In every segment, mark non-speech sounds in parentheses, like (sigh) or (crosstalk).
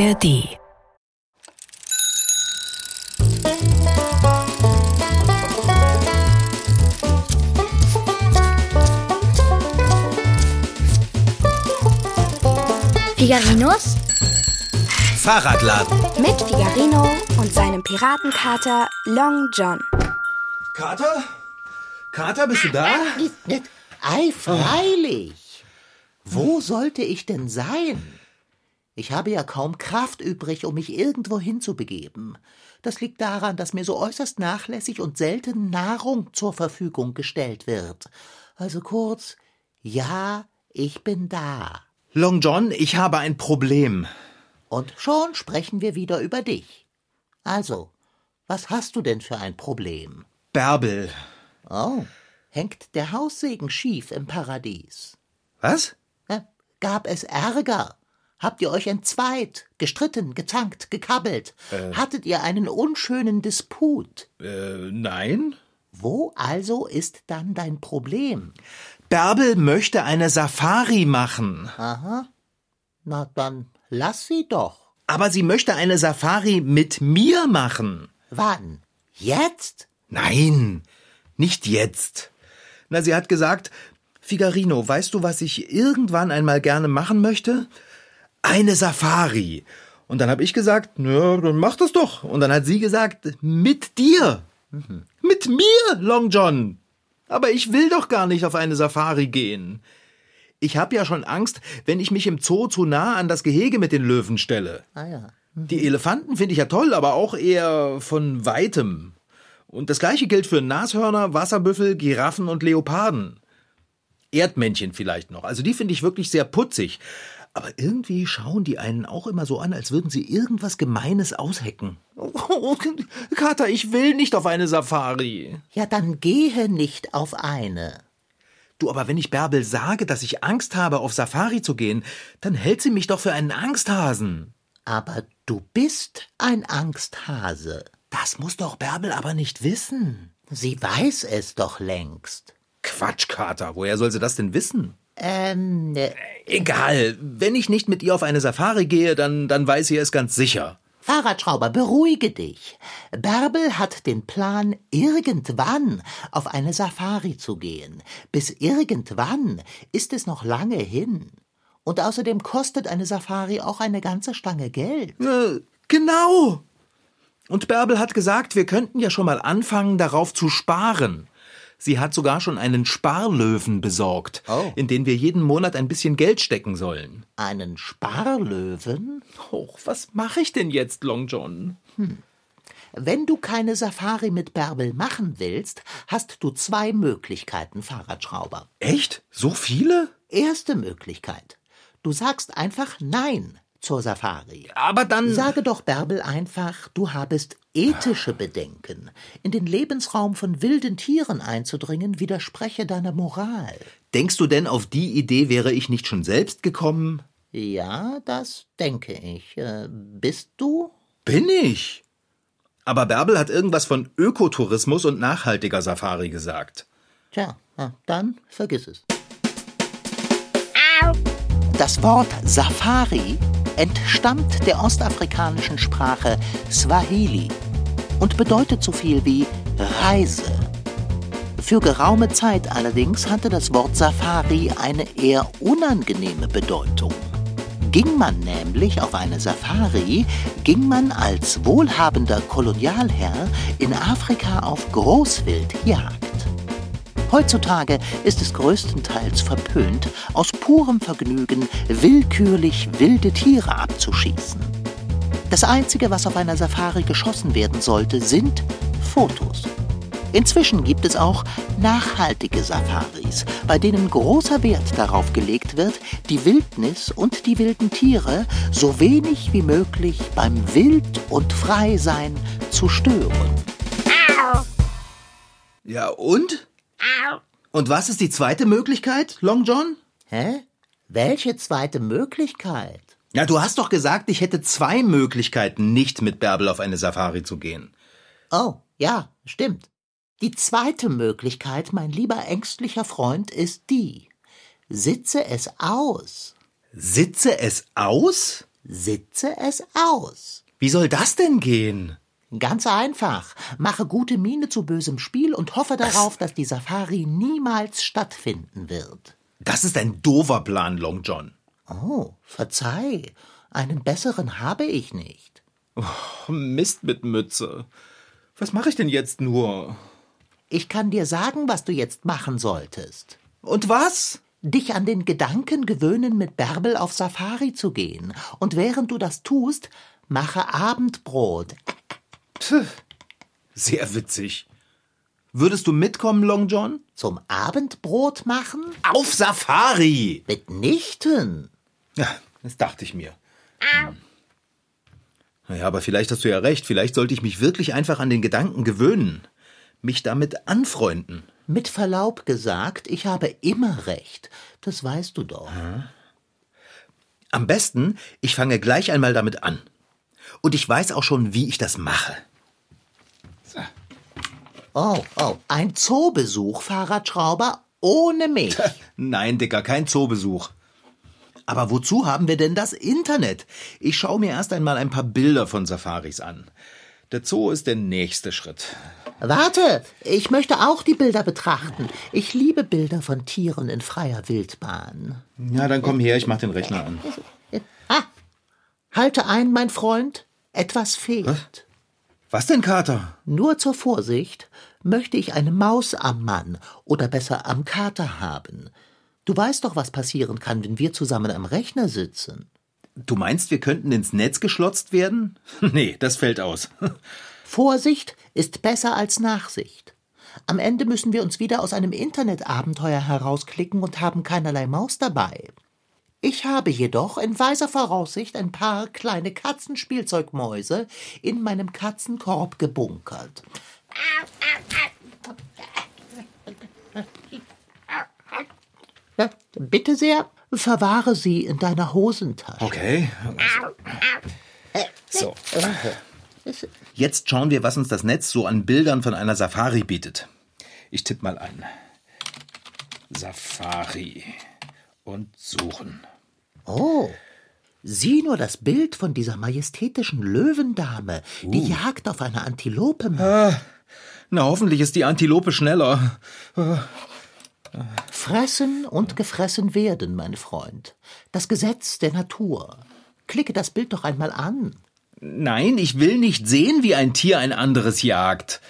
ARD. Figarinos Fahrradladen. mit Figarino und seinem Piratenkater Long John. Kater? Kater, bist du da? Ei, freilich. Wo sollte ich denn sein? Ich habe ja kaum Kraft übrig, um mich irgendwo hinzubegeben. Das liegt daran, dass mir so äußerst nachlässig und selten Nahrung zur Verfügung gestellt wird. Also kurz, ja, ich bin da. Long John, ich habe ein Problem. Und schon sprechen wir wieder über dich. Also, was hast du denn für ein Problem? Bärbel. Oh, hängt der Haussegen schief im Paradies? Was? Äh, Gab es Ärger? Habt ihr euch entzweit, gestritten, gezankt, gekabbelt? Hattet ihr einen unschönen Disput? Äh, nein? Wo also ist dann dein Problem? Bärbel möchte eine Safari machen. Na dann lass sie doch. Aber sie möchte eine Safari mit mir machen. Wann? Jetzt? Nein, nicht jetzt. Na, sie hat gesagt, Figarino, weißt du, was ich irgendwann einmal gerne machen möchte? Eine Safari. Und dann habe ich gesagt, na, dann mach das doch. Und dann hat sie gesagt, mit dir. Mit mir, Long John. Aber ich will doch gar nicht auf eine Safari gehen. Ich habe ja schon Angst, wenn ich mich im Zoo zu nah an das Gehege mit den Löwen stelle. Ah ja. Die Elefanten finde ich ja toll, aber auch eher von weitem. Und das gleiche gilt für Nashörner, Wasserbüffel, Giraffen und Leoparden. Erdmännchen vielleicht noch. Also die finde ich wirklich sehr putzig. Aber irgendwie schauen die einen auch immer so an, als würden sie irgendwas Gemeines aushecken. Oh, (laughs) Kater, ich will nicht auf eine Safari. Ja, dann gehe nicht auf eine. Du, aber wenn ich Bärbel sage, dass ich Angst habe, auf Safari zu gehen, dann hält sie mich doch für einen Angsthasen. Aber du bist ein Angsthase. Das muss doch Bärbel aber nicht wissen. Sie weiß es doch längst. Quatsch, Kater, woher soll sie das denn wissen? Ähm, äh, Egal, wenn ich nicht mit ihr auf eine Safari gehe, dann, dann weiß sie es ganz sicher. Fahrradschrauber, beruhige dich. Bärbel hat den Plan, irgendwann auf eine Safari zu gehen. Bis irgendwann ist es noch lange hin. Und außerdem kostet eine Safari auch eine ganze Stange Geld. Äh, genau. Und Bärbel hat gesagt, wir könnten ja schon mal anfangen, darauf zu sparen. Sie hat sogar schon einen Sparlöwen besorgt, Oh. in den wir jeden Monat ein bisschen Geld stecken sollen. Einen Sparlöwen? Och, was mache ich denn jetzt, Long John? Wenn du keine Safari mit Bärbel machen willst, hast du zwei Möglichkeiten, Fahrradschrauber. Echt? So viele? Erste Möglichkeit. Du sagst einfach Nein zur Safari. Aber dann. Sage doch Bärbel einfach, du habest ethische Bedenken. In den Lebensraum von wilden Tieren einzudringen, widerspreche deiner Moral. Denkst du denn, auf die Idee wäre ich nicht schon selbst gekommen? Ja, das denke ich. Äh, bist du? Bin ich. Aber Bärbel hat irgendwas von Ökotourismus und nachhaltiger Safari gesagt. Tja, na, dann vergiss es. Das Wort Safari entstammt der ostafrikanischen Sprache Swahili und bedeutet so viel wie Reise. Für geraume Zeit allerdings hatte das Wort Safari eine eher unangenehme Bedeutung. Ging man nämlich auf eine Safari, ging man als wohlhabender Kolonialherr in Afrika auf Großwildjagd. Heutzutage ist es größtenteils verpönt, aus purem Vergnügen willkürlich wilde Tiere abzuschießen. Das Einzige, was auf einer Safari geschossen werden sollte, sind Fotos. Inzwischen gibt es auch nachhaltige Safaris, bei denen großer Wert darauf gelegt wird, die Wildnis und die wilden Tiere so wenig wie möglich beim Wild- und Freisein zu stören. Ja, und? Und was ist die zweite Möglichkeit, Long John? Hä? Welche zweite Möglichkeit? Ja, du hast doch gesagt, ich hätte zwei Möglichkeiten, nicht mit Bärbel auf eine Safari zu gehen. Oh, ja, stimmt. Die zweite Möglichkeit, mein lieber ängstlicher Freund, ist die. Sitze es aus. Sitze es aus? Sitze es aus. Wie soll das denn gehen? Ganz einfach. Mache gute Miene zu bösem Spiel und hoffe darauf, dass die Safari niemals stattfinden wird. Das ist ein doofer Plan, Long John. Oh, verzeih. Einen besseren habe ich nicht. Oh, Mist mit Mütze. Was mache ich denn jetzt nur? Ich kann dir sagen, was du jetzt machen solltest. Und was? Dich an den Gedanken gewöhnen, mit Bärbel auf Safari zu gehen. Und während du das tust, mache Abendbrot. Puh, sehr witzig. Würdest du mitkommen, Long John? Zum Abendbrot machen? Auf Safari! Mitnichten. Ja, das dachte ich mir. Hm. Naja, aber vielleicht hast du ja recht. Vielleicht sollte ich mich wirklich einfach an den Gedanken gewöhnen. Mich damit anfreunden. Mit Verlaub gesagt, ich habe immer recht. Das weißt du doch. Am besten, ich fange gleich einmal damit an. Und ich weiß auch schon, wie ich das mache. Oh, oh, ein Zoobesuch, Fahrradschrauber, ohne mich. Nein, Dicker, kein Zoobesuch. Aber wozu haben wir denn das Internet? Ich schaue mir erst einmal ein paar Bilder von Safaris an. Der Zoo ist der nächste Schritt. Warte, ich möchte auch die Bilder betrachten. Ich liebe Bilder von Tieren in freier Wildbahn. Ja, dann komm her, ich mach den Rechner an. Ah, halte ein, mein Freund. Etwas fehlt. Was denn, Kater? Nur zur Vorsicht möchte ich eine Maus am Mann oder besser am Kater haben. Du weißt doch, was passieren kann, wenn wir zusammen am Rechner sitzen. Du meinst, wir könnten ins Netz geschlotzt werden? (laughs) Nee, das fällt aus. (laughs) Vorsicht ist besser als Nachsicht. Am Ende müssen wir uns wieder aus einem Internetabenteuer herausklicken und haben keinerlei Maus dabei. Ich habe jedoch in weiser Voraussicht ein paar kleine Katzenspielzeugmäuse in meinem Katzenkorb gebunkert. Bitte sehr, verwahre sie in deiner Hosentasche. Okay. So. Jetzt schauen wir, was uns das Netz so an Bildern von einer Safari bietet. Ich tippe mal ein. Safari. Und suchen. Oh, sieh nur das Bild von dieser majestätischen Löwendame, die jagt auf eine Antilope. macht. Na, hoffentlich ist die Antilope schneller. Fressen und gefressen werden, mein Freund. Das Gesetz der Natur. Klicke das Bild doch einmal an. Nein, ich will nicht sehen, wie ein Tier ein anderes jagt.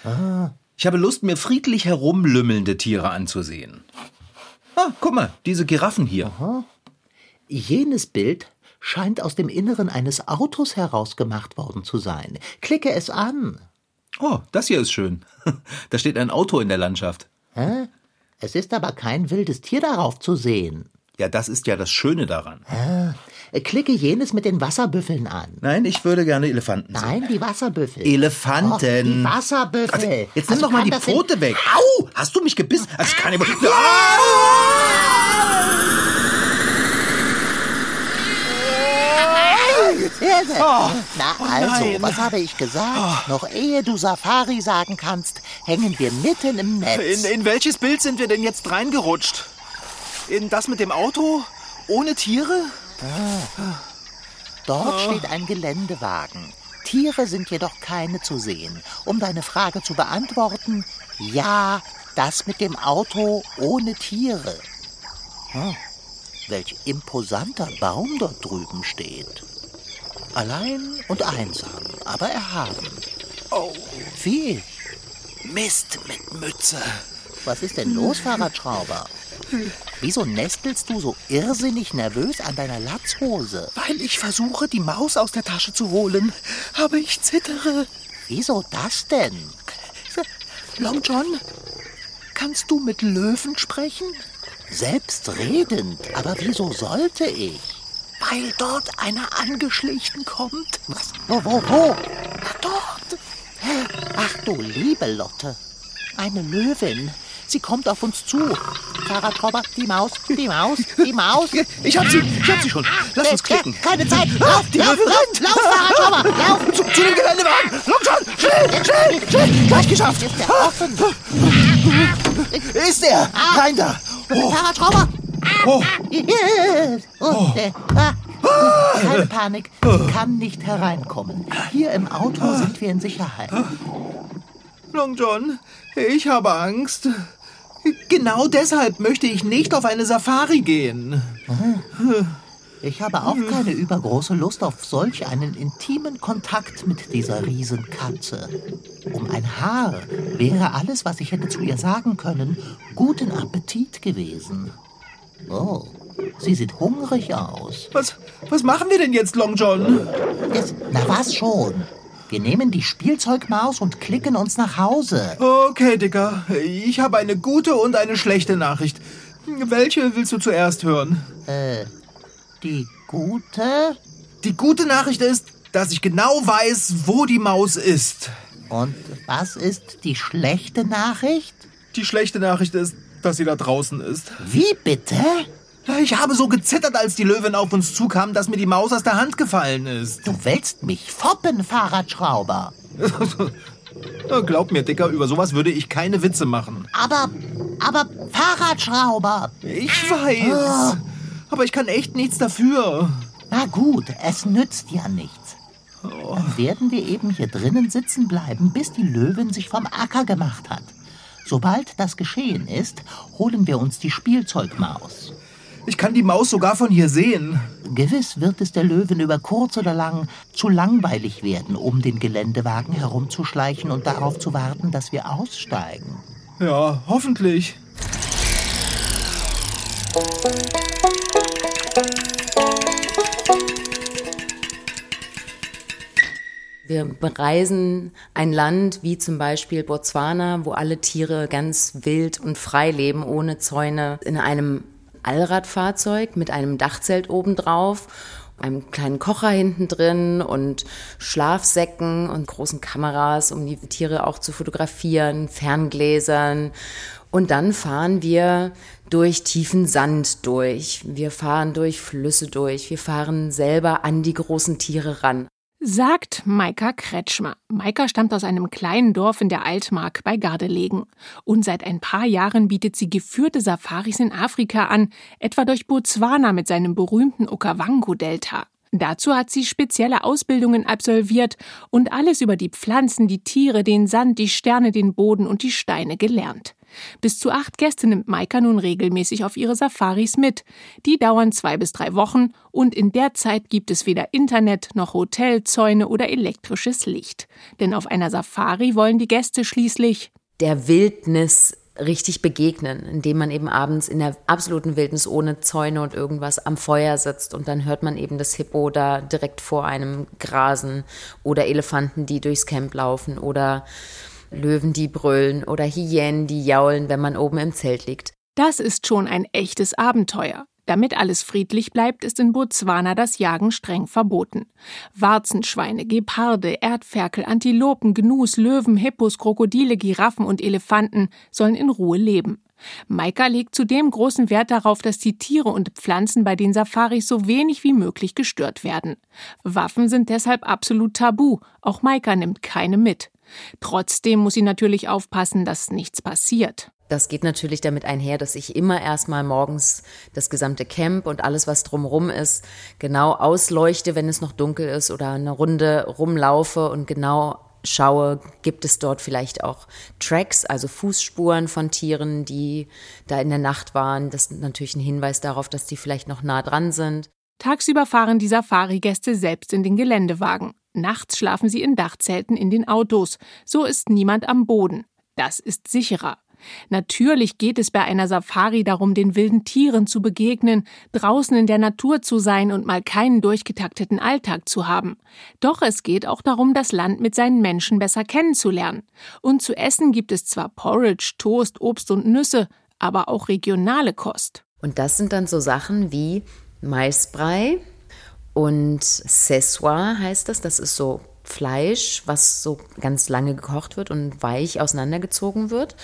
Ich habe Lust, mir friedlich herumlümmelnde Tiere anzusehen. Ah, guck mal, diese Giraffen hier. Jenes Bild scheint aus dem Inneren eines Autos herausgemacht worden zu sein. Klicke es an. Oh, das hier ist schön. (laughs) Da steht ein Auto in der Landschaft. Hä? Es ist aber kein wildes Tier darauf zu sehen. Ja, das ist ja das Schöne daran. Klicke jenes mit den Wasserbüffeln an. Nein, ich würde gerne Elefanten sehen. Nein, die Wasserbüffel. Elefanten. Och, die Wasserbüffel. Also, jetzt nimm Also doch mal die Pfote weg. Au! Hast du mich gebissen? Also kann ich Na also, was habe ich gesagt? Noch ehe du Safari sagen kannst, hängen wir mitten im Netz. In, in welches Bild sind wir denn jetzt reingerutscht? In das mit dem Auto? Ohne Tiere? Dort steht ein Geländewagen. Tiere sind jedoch keine zu sehen. Um deine Frage zu beantworten, ja, das mit dem Auto ohne Tiere. Hm, welch imposanter Baum dort drüben steht. Allein und einsam, aber erhaben. Oh, Wie. Mist mit Mütze. Was ist denn los, Fahrradschrauber? Wieso nestelst du so irrsinnig nervös an deiner Latzhose? Weil ich versuche, die Maus aus der Tasche zu holen. Aber ich zittere. Wieso das denn? Long John, kannst du mit Löwen sprechen? Selbstredend, aber wieso sollte ich? Weil dort einer angeschlichen kommt. Was? Wo, wo, wo? Na dort. Ach du liebe Lotte. Eine Löwin. Sie kommt auf uns zu. Fahrradschrauber, die Maus, die Maus, die Maus. (laughs) Ich hab sie, ich hab sie schon. Lass uns klicken. Keine Zeit. Ah, Lauf, die lauf, Löwin lauf, rennt. lauf, Fahrradschrauber, lauf. Zu, zu dem Geländewagen. Long John, schnell, schnell, schnell. Gleich geschafft. Ist der offen? Ist er? Rein da. Oh, Fahrradschrauber. oh. Äh, ah, keine Panik, sie kann nicht hereinkommen. Hier im Auto sind wir in Sicherheit. Long John, ich habe Angst. Genau deshalb möchte ich nicht auf eine Safari gehen. Ich habe auch keine übergroße Lust auf solch einen intimen Kontakt mit dieser Riesenkatze. Um ein Haar wäre alles, was ich hätte zu ihr sagen können, guten Appetit gewesen. Oh, sie sieht hungrig aus. Was, was machen wir denn jetzt, Long John? Jetzt, na was schon? Wir nehmen die Spielzeugmaus und klicken uns nach Hause. Okay, Dicker. Ich habe eine gute und eine schlechte Nachricht. Welche willst du zuerst hören? Äh, die gute? Die gute Nachricht ist, dass ich genau weiß, wo die Maus ist. Und was ist die schlechte Nachricht? Die schlechte Nachricht ist, dass sie da draußen ist. Wie bitte? Ich habe so gezittert, als die Löwin auf uns zukam, dass mir die Maus aus der Hand gefallen ist. Du willst mich foppen, Fahrradschrauber. Glaub mir, Dicker, über sowas würde ich keine Witze machen. Aber, aber Fahrradschrauber. Ich weiß. Aber ich kann echt nichts dafür. Na gut, es nützt ja nichts. Dann werden wir eben hier drinnen sitzen bleiben, bis die Löwin sich vom Acker gemacht hat. Sobald das geschehen ist, holen wir uns die Spielzeugmaus. Ich kann die Maus sogar von hier sehen. Gewiss wird es der Löwen über kurz oder lang zu langweilig werden, um den Geländewagen herumzuschleichen und darauf zu warten, dass wir aussteigen. Ja, hoffentlich. Wir bereisen ein Land wie zum Beispiel Botswana, wo alle Tiere ganz wild und frei leben, ohne Zäune, in einem Allradfahrzeug mit einem Dachzelt obendrauf, einem kleinen Kocher hinten drin und Schlafsäcken und großen Kameras, um die Tiere auch zu fotografieren, Ferngläsern. Und dann fahren wir durch tiefen Sand durch. Wir fahren durch Flüsse durch. Wir fahren selber an die großen Tiere ran. Sagt Maika Kretschmer. Maika stammt aus einem kleinen Dorf in der Altmark bei Gardelegen. Und seit ein paar Jahren bietet sie geführte Safaris in Afrika an, etwa durch Botswana mit seinem berühmten Okavango-Delta. Dazu hat sie spezielle Ausbildungen absolviert und alles über die Pflanzen, die Tiere, den Sand, die Sterne, den Boden und die Steine gelernt. Bis zu acht Gäste nimmt Maika nun regelmäßig auf ihre Safaris mit. Die dauern zwei bis drei Wochen und in der Zeit gibt es weder Internet noch Hotelzäune oder elektrisches Licht. Denn auf einer Safari wollen die Gäste schließlich der Wildnis richtig begegnen, indem man eben abends in der absoluten Wildnis ohne Zäune und irgendwas am Feuer sitzt und dann hört man eben das Hippo da direkt vor einem grasen oder Elefanten, die durchs Camp laufen oder Löwen, die brüllen oder Hyänen, die jaulen, wenn man oben im Zelt liegt. Das ist schon ein echtes Abenteuer. Damit alles friedlich bleibt, ist in Botswana das Jagen streng verboten. Warzenschweine, Geparde, Erdferkel, Antilopen, Gnus, Löwen, Hippos, Krokodile, Giraffen und Elefanten sollen in Ruhe leben. Maika legt zudem großen Wert darauf, dass die Tiere und Pflanzen bei den Safaris so wenig wie möglich gestört werden. Waffen sind deshalb absolut tabu. Auch Maika nimmt keine mit. Trotzdem muss sie natürlich aufpassen, dass nichts passiert. Das geht natürlich damit einher, dass ich immer erstmal morgens das gesamte Camp und alles, was drumherum ist, genau ausleuchte, wenn es noch dunkel ist oder eine Runde rumlaufe und genau schaue, gibt es dort vielleicht auch Tracks, also Fußspuren von Tieren, die da in der Nacht waren. Das ist natürlich ein Hinweis darauf, dass die vielleicht noch nah dran sind. Tagsüber fahren die Safari-Gäste selbst in den Geländewagen. Nachts schlafen sie in Dachzelten in den Autos. So ist niemand am Boden. Das ist sicherer. Natürlich geht es bei einer Safari darum, den wilden Tieren zu begegnen, draußen in der Natur zu sein und mal keinen durchgetakteten Alltag zu haben. Doch es geht auch darum, das Land mit seinen Menschen besser kennenzulernen. Und zu essen gibt es zwar Porridge, Toast, Obst und Nüsse, aber auch regionale Kost. Und das sind dann so Sachen wie Maisbrei und Sessoir heißt das. Das ist so Fleisch, was so ganz lange gekocht wird und weich auseinandergezogen wird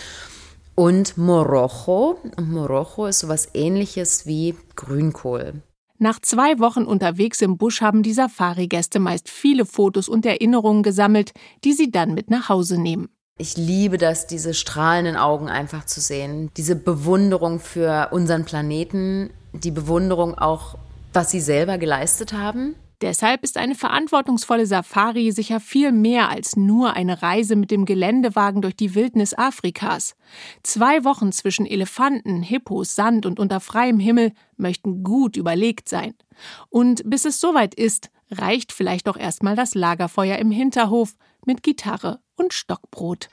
und Morocho. Und Morocho ist sowas ähnliches wie Grünkohl. Nach zwei Wochen unterwegs im Busch haben die Safari-Gäste meist viele Fotos und Erinnerungen gesammelt, die sie dann mit nach Hause nehmen. Ich liebe das, diese strahlenden Augen einfach zu sehen. Diese Bewunderung für unseren Planeten, die Bewunderung auch, was sie selber geleistet haben. Deshalb ist eine verantwortungsvolle Safari sicher viel mehr als nur eine Reise mit dem Geländewagen durch die Wildnis Afrikas. Zwei Wochen zwischen Elefanten, Hippos, Sand und unter freiem Himmel möchten gut überlegt sein. Und bis es soweit ist, reicht vielleicht auch erstmal das Lagerfeuer im Hinterhof mit Gitarre und Stockbrot.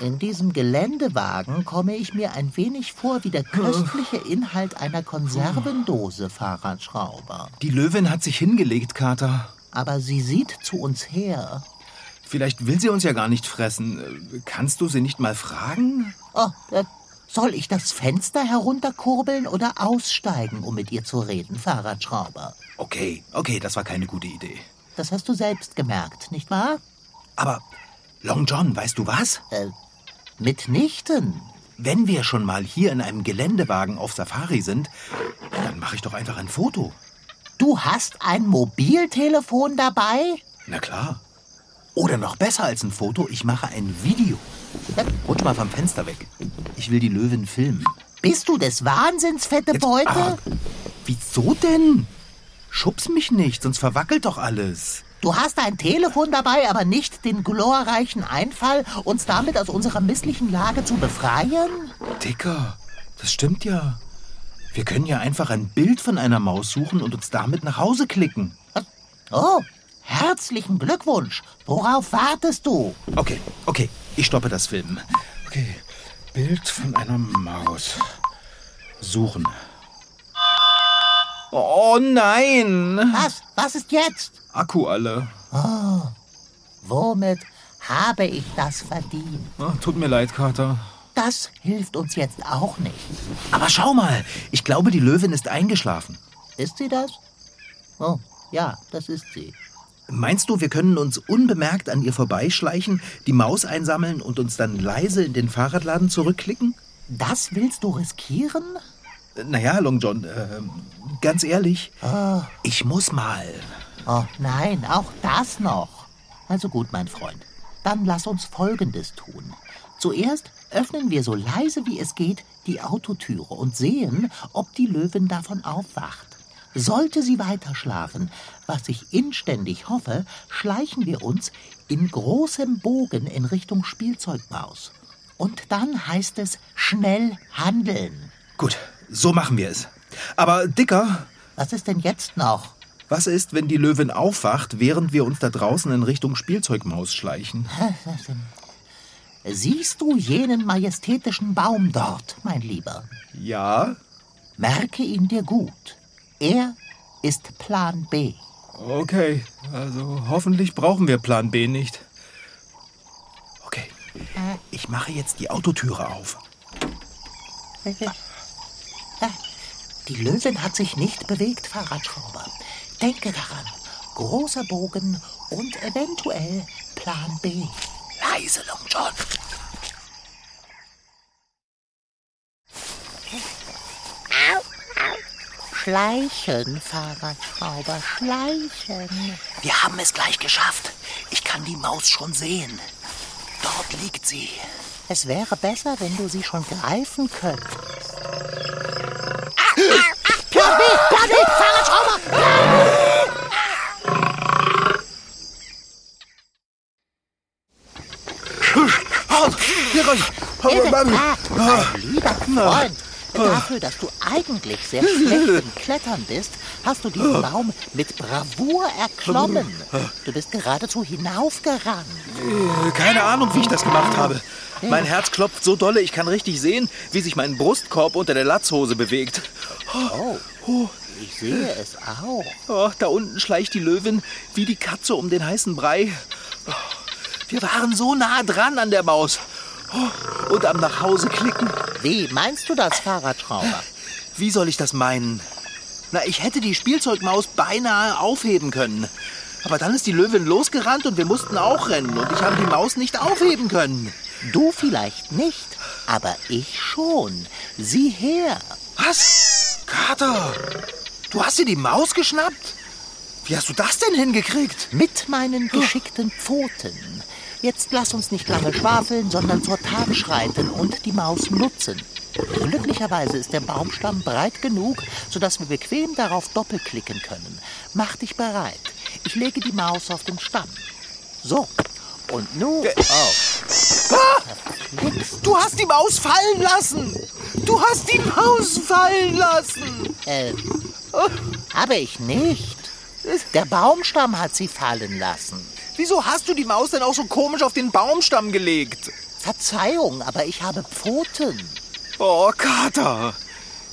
In diesem Geländewagen komme ich mir ein wenig vor wie der köstliche Inhalt einer Konservendose, Fahrradschrauber. Die Löwin hat sich hingelegt, Kater. Aber sie sieht zu uns her. Vielleicht will sie uns ja gar nicht fressen. Kannst du sie nicht mal fragen? Oh, äh, soll ich das Fenster herunterkurbeln oder aussteigen, um mit ihr zu reden, Fahrradschrauber? Okay, okay, das war keine gute Idee. Das hast du selbst gemerkt, nicht wahr? Aber Long John, weißt du was? Äh, mitnichten. Wenn wir schon mal hier in einem Geländewagen auf Safari sind, dann mache ich doch einfach ein Foto. Du hast ein Mobiltelefon dabei? Na klar. Oder noch besser als ein Foto, ich mache ein Video. Rutsch mal vom Fenster weg. Ich will die Löwen filmen. Bist du des Wahnsinns, fette Beute? Ah, wieso denn? Schubs mich nicht, sonst verwackelt doch alles. Du hast ein Telefon dabei, aber nicht den glorreichen Einfall, uns damit aus unserer misslichen Lage zu befreien? Dicker, das stimmt ja. Wir können ja einfach ein Bild von einer Maus suchen und uns damit nach Hause klicken. Oh, herzlichen Glückwunsch. Worauf wartest du? Okay, okay, ich stoppe das Filmen. Okay, Bild von einer Maus. Suchen. Oh nein! Was? Was ist jetzt? Akku alle. Oh, womit habe ich das verdient? Oh, tut mir leid, Kater. Das hilft uns jetzt auch nicht. Aber schau mal, ich glaube, die Löwin ist eingeschlafen. Ist sie das? Oh, ja, das ist sie. Meinst du, wir können uns unbemerkt an ihr vorbeischleichen, die Maus einsammeln und uns dann leise in den Fahrradladen zurückklicken? Das willst du riskieren? Naja, Long John, äh, ganz ehrlich, oh. ich muss mal. Oh nein, auch das noch. Also gut, mein Freund. Dann lass uns Folgendes tun. Zuerst öffnen wir so leise wie es geht die Autotüre und sehen, ob die Löwin davon aufwacht. Sollte sie weiter schlafen, was ich inständig hoffe, schleichen wir uns in großem Bogen in Richtung Spielzeugmaus. Und dann heißt es schnell handeln. Gut, so machen wir es. Aber Dicker. Was ist denn jetzt noch? Was ist, wenn die Löwin aufwacht, während wir uns da draußen in Richtung Spielzeugmaus schleichen? Siehst du jenen majestätischen Baum dort, mein Lieber? Ja. Merke ihn dir gut. Er ist Plan B. Okay, also hoffentlich brauchen wir Plan B nicht. Okay, ich mache jetzt die Autotüre auf. Die Löwin hat sich nicht bewegt, Fahrradschrauber. Denke daran. Großer Bogen und eventuell Plan B. Leise, Long John. Schleichen, Fahrradschrauber, schleichen. Wir haben es gleich geschafft. Ich kann die Maus schon sehen. Dort liegt sie. Es wäre besser, wenn du sie schon greifen könntest. Plan B! Plan B! Fahrradschrauber! Rein! Ah, lieber Freund, dafür, dass du eigentlich sehr schlecht (laughs) im Klettern bist, hast du diesen Baum mit Bravour erklommen. Du bist geradezu hinaufgerannt. Keine Ahnung, wie ich das gemacht habe. Mein Herz klopft so dolle, ich kann richtig sehen, wie sich mein Brustkorb unter der Latzhose bewegt. Oh, ich sehe es auch. Oh, da unten schleicht die Löwin wie die Katze um den heißen Brei. Oh, wir waren so nah dran an der Maus. Oh, und am Nachhause klicken. Wie meinst du das, Fahrradschrauber? (laughs) Wie soll ich das meinen? Na, ich hätte die Spielzeugmaus beinahe aufheben können. Aber dann ist die Löwin losgerannt und wir mussten auch rennen. Und ich habe die Maus nicht aufheben können. Du vielleicht nicht, aber ich schon. Sieh her. Was? Kater, du hast dir die Maus geschnappt? Wie hast du das denn hingekriegt? Mit meinen geschickten Pfoten. Jetzt lass uns nicht lange schwafeln, sondern zur Tat schreiten und die Maus nutzen. Glücklicherweise ist der Baumstamm breit genug, sodass wir bequem darauf doppelklicken können. Mach dich bereit. Ich lege die Maus auf den Stamm. So. Und nun. Oh. Ah! Du hast die Maus fallen lassen! Du hast die Maus fallen lassen! Äh, habe ich nicht. Der Baumstamm hat sie fallen lassen. Wieso hast du die Maus denn auch so komisch auf den Baumstamm gelegt? Verzeihung, aber ich habe Pfoten. Oh, Kater.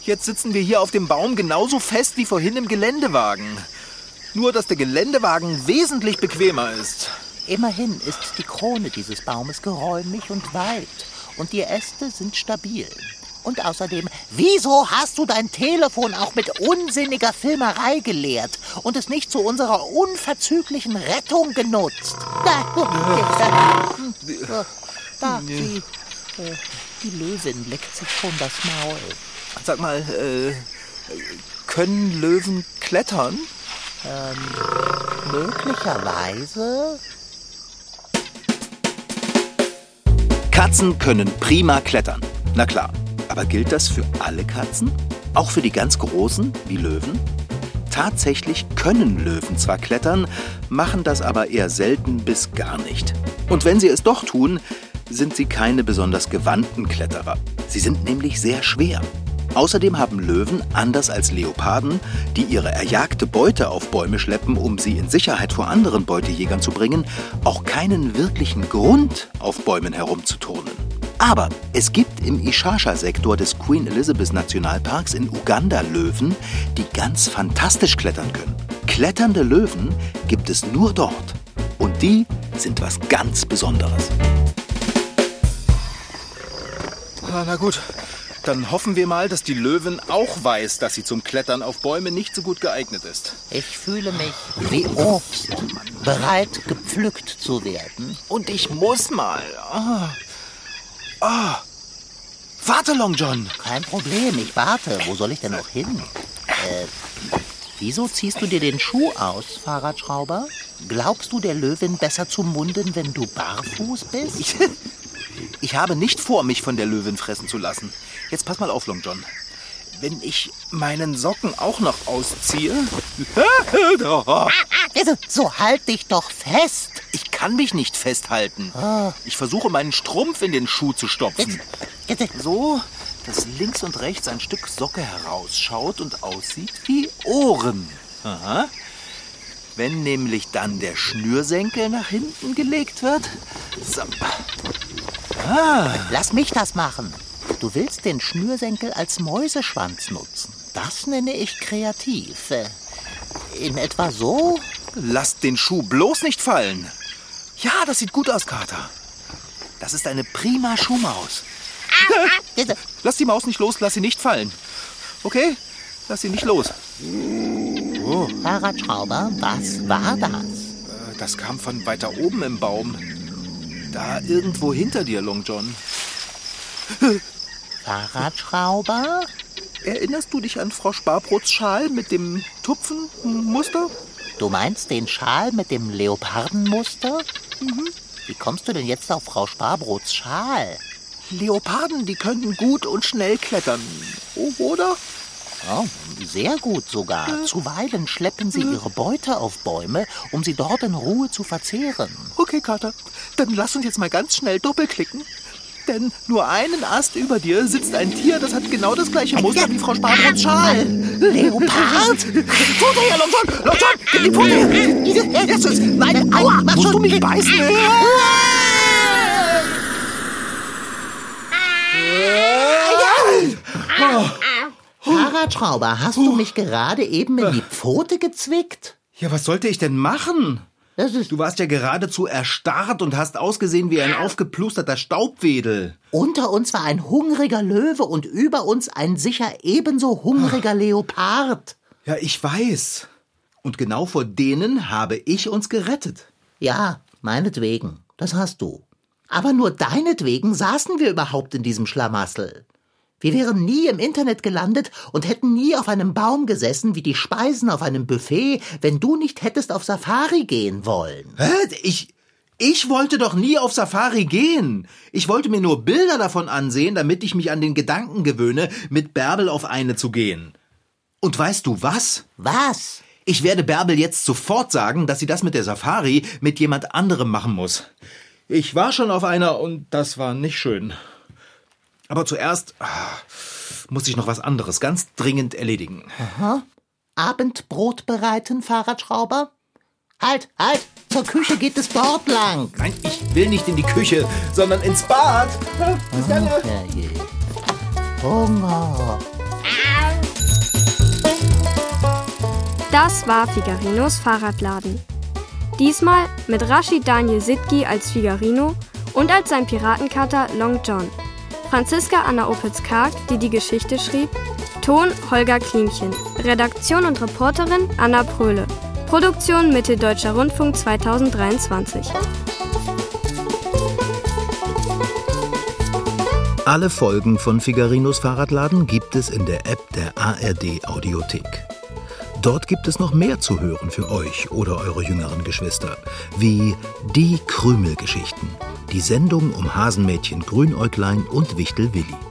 Jetzt sitzen wir hier auf dem Baum genauso fest wie vorhin im Geländewagen. Nur, dass der Geländewagen wesentlich bequemer ist. Immerhin ist die Krone dieses Baumes geräumig und weit und die Äste sind stabil. Und außerdem, wieso hast du dein Telefon auch mit unsinniger Filmerei geleert und es nicht zu unserer unverzüglichen Rettung genutzt? Da, da die, die Löwin leckt sich schon das Maul. Sag mal, äh, können Löwen klettern? Ähm, möglicherweise. Katzen können prima klettern. Na klar. Aber gilt das für alle Katzen? Auch für die ganz großen, wie Löwen? Tatsächlich können Löwen zwar klettern, machen das aber eher selten bis gar nicht. Und wenn sie es doch tun, sind sie keine besonders gewandten Kletterer. Sie sind nämlich sehr schwer. Außerdem haben Löwen, anders als Leoparden, die ihre erjagte Beute auf Bäume schleppen, um sie in Sicherheit vor anderen Beutejägern zu bringen, auch keinen wirklichen Grund, auf Bäumen herumzuturnen. Aber es gibt im Ishasha-Sektor des Queen Elizabeth Nationalparks in Uganda Löwen, die ganz fantastisch klettern können. Kletternde Löwen gibt es nur dort. Und die sind was ganz Besonderes. Ah, na gut, dann hoffen wir mal, dass die Löwin auch weiß, dass sie zum Klettern auf Bäume nicht so gut geeignet ist. Ich fühle mich wie Obst, bereit gepflückt zu werden. Und ich muss mal. Ah. Ah. Warte, Long John. Kein Problem, ich warte. Wo soll ich denn noch hin? Äh, wieso ziehst du dir den Schuh aus, Fahrradschrauber? Glaubst du der Löwin besser zu munden, wenn du barfuß bist? Ich, (laughs) ich habe nicht vor, mich von der Löwin fressen zu lassen. Jetzt pass mal auf, Long John. Wenn ich meinen Socken auch noch ausziehe. (laughs) so halt dich doch fest. Ich kann mich nicht festhalten. Ich versuche meinen Strumpf in den Schuh zu stopfen. So, dass links und rechts ein Stück Socke herausschaut und aussieht wie Ohren. Aha. Wenn nämlich dann der Schnürsenkel nach hinten gelegt wird. So. Ah. Lass mich das machen. Du willst den Schnürsenkel als Mäuseschwanz nutzen. Das nenne ich kreativ. Äh, in etwa so? Lass den Schuh bloß nicht fallen. Ja, das sieht gut aus, Kater. Das ist eine prima Schuhmaus. (laughs) Lass die Maus nicht los, lass sie nicht fallen. Okay? Lass sie nicht los. Oh. Fahrradschrauber, was war das? Äh, das kam von weiter oben im Baum. Da irgendwo hinter dir, Long John. (laughs) Fahrradschrauber? Erinnerst du dich an Frau Sparbrots Schal mit dem Tupfenmuster? Du meinst den Schal mit dem Leopardenmuster? Mhm. Wie kommst du denn jetzt auf Frau Sparbrots Schal? Leoparden, die können gut und schnell klettern. Oh, oder? Oh, sehr gut sogar. Ja. Zuweilen schleppen sie ja. ihre Beute auf Bäume, um sie dort in Ruhe zu verzehren. Okay, Kater. Dann lass uns jetzt mal ganz schnell doppelklicken. Denn nur einen Ast über dir sitzt ein Tier, das hat genau das gleiche Muster wie Frau Sparbrots Schal. Leopard? Pfote her! Long John, gib die Pfote her! Jetzt ist... Nein, aua, musst schon. du mich beißen? Fahrradschrauber, hast du mich gerade eben in die Pfote gezwickt? Ja, was sollte ich denn machen? Du warst ja geradezu erstarrt und hast ausgesehen wie ein aufgeplusterter Staubwedel. Unter uns war ein hungriger Löwe und über uns ein sicher ebenso hungriger Leopard. Ja, ich weiß. Und genau vor denen habe ich uns gerettet. Ja, meinetwegen. Das hast du. Aber nur deinetwegen saßen wir überhaupt in diesem Schlamassel. Wir wären nie im Internet gelandet und hätten nie auf einem Baum gesessen wie die Speisen auf einem Buffet, wenn du nicht hättest auf Safari gehen wollen. Hä? Ich. Ich wollte doch nie auf Safari gehen. Ich wollte mir nur Bilder davon ansehen, damit ich mich an den Gedanken gewöhne, mit Bärbel auf eine zu gehen. Und weißt du was? Was? Ich werde Bärbel jetzt sofort sagen, dass sie das mit der Safari mit jemand anderem machen muss. Ich war schon auf einer und das war nicht schön. Aber zuerst ah, muss ich noch was anderes ganz dringend erledigen. Aha. Abendbrot bereiten, Fahrradschrauber? Halt, halt! Zur Küche geht es dort lang. Nein, ich will nicht in die Küche, sondern ins Bad. Bis dann. Herrje. Hunger. Das war Figarinos Fahrradladen. Diesmal mit Rashid Daniel Sitki als Figarino und als sein Piratenkater Long John. Franziska Anna Opitz-Karg, die die Geschichte schrieb. Ton Holger Klimchen. Redaktion und Reporterin Anna Pröhle. Produktion Mitteldeutscher Rundfunk 2023. Alle Folgen von Figarinos Fahrradladen gibt es in der App der ARD Audiothek. Dort gibt es noch mehr zu hören für euch oder eure jüngeren Geschwister, wie Die Krümelgeschichten, die Sendung um Hasenmädchen Grünäuglein und Wichtel Willi.